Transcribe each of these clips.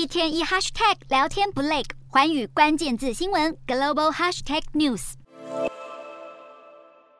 一天一 hashtag 聊天不累，环宇关键字新闻 global hashtag news。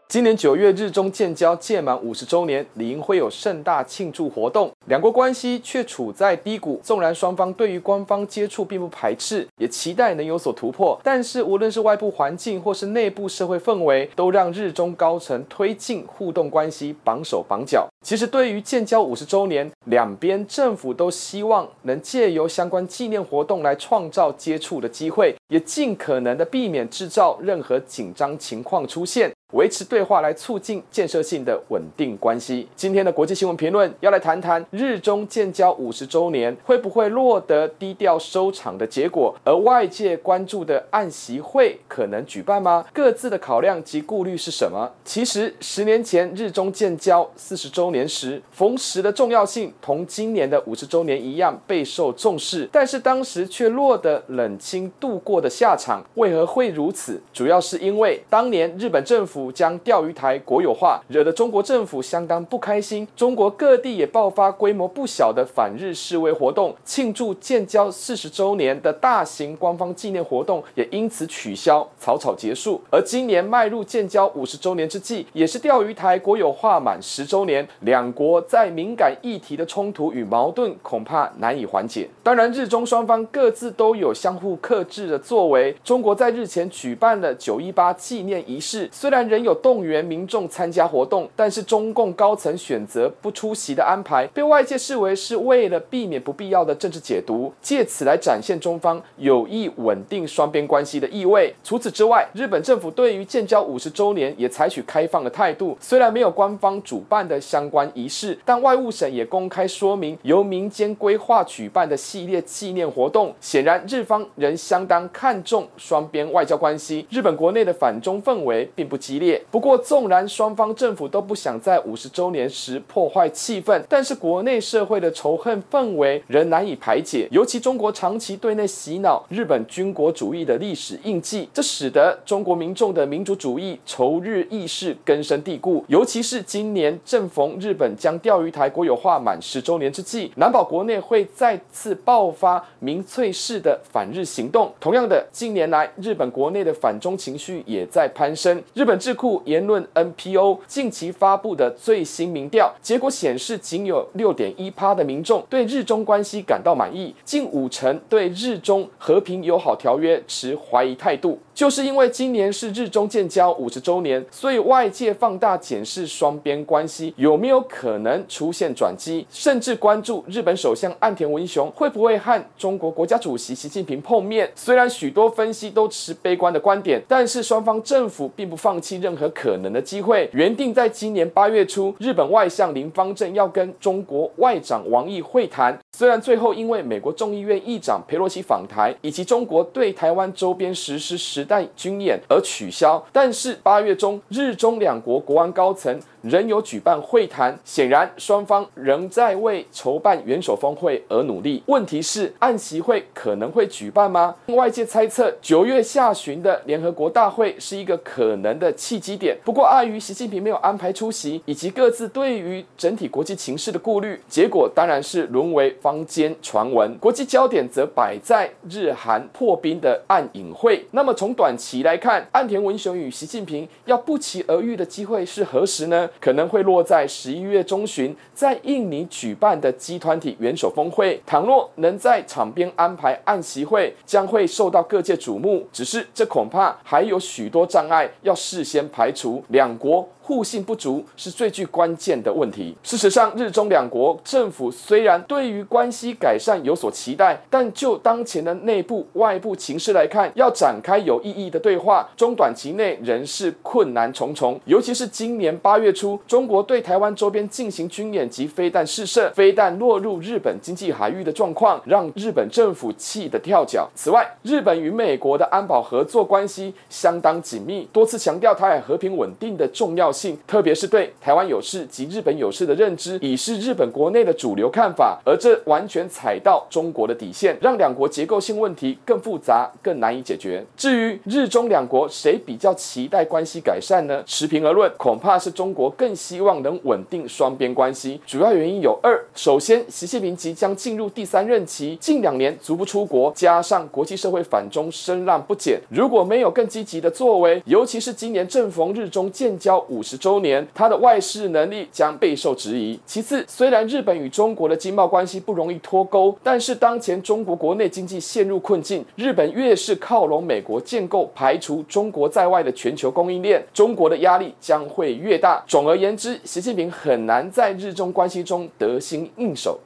今年九月，日中建交届满五十周年，理应会有盛大庆祝活动。两国关系却处在低谷，纵然双方对于官方接触并不排斥，也期待能有所突破，但是无论是外部环境或是内部社会氛围，都让日中高层推进互动关系绑手绑脚。其实，对于建交五十周年，两边政府都希望能借由相关纪念活动来创造接触的机会，也尽可能的避免制造任何紧张情况出现。维持对话来促进建设性的稳定关系。今天的国际新闻评论要来谈谈日中建交五十周年会不会落得低调收场的结果，而外界关注的暗习会可能举办吗？各自的考量及顾虑是什么？其实十年前日中建交四十周年时，逢十的重要性同今年的五十周年一样备受重视，但是当时却落得冷清度过的下场。为何会如此？主要是因为当年日本政府。将钓鱼台国有化，惹得中国政府相当不开心。中国各地也爆发规模不小的反日示威活动，庆祝建交四十周年的大型官方纪念活动也因此取消，草草结束。而今年迈入建交五十周年之际，也是钓鱼台国有化满十周年，两国在敏感议题的冲突与矛盾恐怕难以缓解。当然，日中双方各自都有相互克制的作为。中国在日前举办了九一八纪念仪式，虽然仍有动员民众参加活动，但是中共高层选择不出席的安排，被外界视为是为了避免不必要的政治解读，借此来展现中方有意稳定双边关系的意味。除此之外，日本政府对于建交五十周年也采取开放的态度，虽然没有官方主办的相关仪式，但外务省也公开说明由民间规划举办的系列纪念活动。显然，日方仍相当看重双边外交关系。日本国内的反中氛围并不激烈，不过纵然双方政府都不想在五十周年时破坏气氛，但是国国内社会的仇恨氛围仍难以排解。尤其中国长期对内洗脑日本军国主义的历史印记，这使得中国民众的民族主义仇日意识根深蒂固。尤其是今年正逢日本将钓鱼台国有化满十周年之际，难保国内会再次爆发民粹式的反日行动。同样的，近年来日本国内的反中情绪也在攀升。日本智库言论 NPO 近期发布的最新民调结果显示，仅有六六点一趴的民众对日中关系感到满意，近五成对日中和平友好条约持怀疑态度。就是因为今年是日中建交五十周年，所以外界放大检视双边关系有没有可能出现转机，甚至关注日本首相岸田文雄会不会和中国国家主席习近平碰面。虽然许多分析都持悲观的观点，但是双方政府并不放弃任何可能的机会。原定在今年八月初，日本外相林芳正要跟中国外长王毅会谈，虽然最后因为美国众议院议长佩洛西访台，以及中国对台湾周边实施实但军演而取消，但是八月中日中两国国安高层仍有举办会谈，显然双方仍在为筹办元首峰会而努力。问题是，安习会可能会举办吗？外界猜测，九月下旬的联合国大会是一个可能的契机点。不过，碍于习近平没有安排出席，以及各自对于整体国际情势的顾虑，结果当然是沦为坊间传闻。国际焦点则摆在日韩破冰的暗隐会。那么，从短期来看，岸田文雄与习近平要不期而遇的机会是何时呢？可能会落在十一月中旬，在印尼举办的集团体元首峰会。倘若能在场边安排安习会，将会受到各界瞩目。只是这恐怕还有许多障碍要事先排除，两国。互信不足是最具关键的问题。事实上，日中两国政府虽然对于关系改善有所期待，但就当前的内部外部情势来看，要展开有意义的对话，中短期内仍是困难重重。尤其是今年八月，出中国对台湾周边进行军演及飞弹试射，飞弹落入日本经济海域的状况，让日本政府气得跳脚。此外，日本与美国的安保合作关系相当紧密，多次强调台海和平稳定的重要性。特别是对台湾有事及日本有事的认知，已是日本国内的主流看法，而这完全踩到中国的底线，让两国结构性问题更复杂、更难以解决。至于日中两国谁比较期待关系改善呢？持平而论，恐怕是中国更希望能稳定双边关系。主要原因有二：首先，习近平即将进入第三任期，近两年足不出国，加上国际社会反中声浪不减，如果没有更积极的作为，尤其是今年正逢日中建交五十周年，他的外事能力将备受质疑。其次，虽然日本与中国的经贸关系不容易脱钩，但是当前中国国内经济陷入困境，日本越是靠拢美国建构排除中国在外的全球供应链，中国的压力将会越大。总而言之，习近平很难在日中关系中得心应手。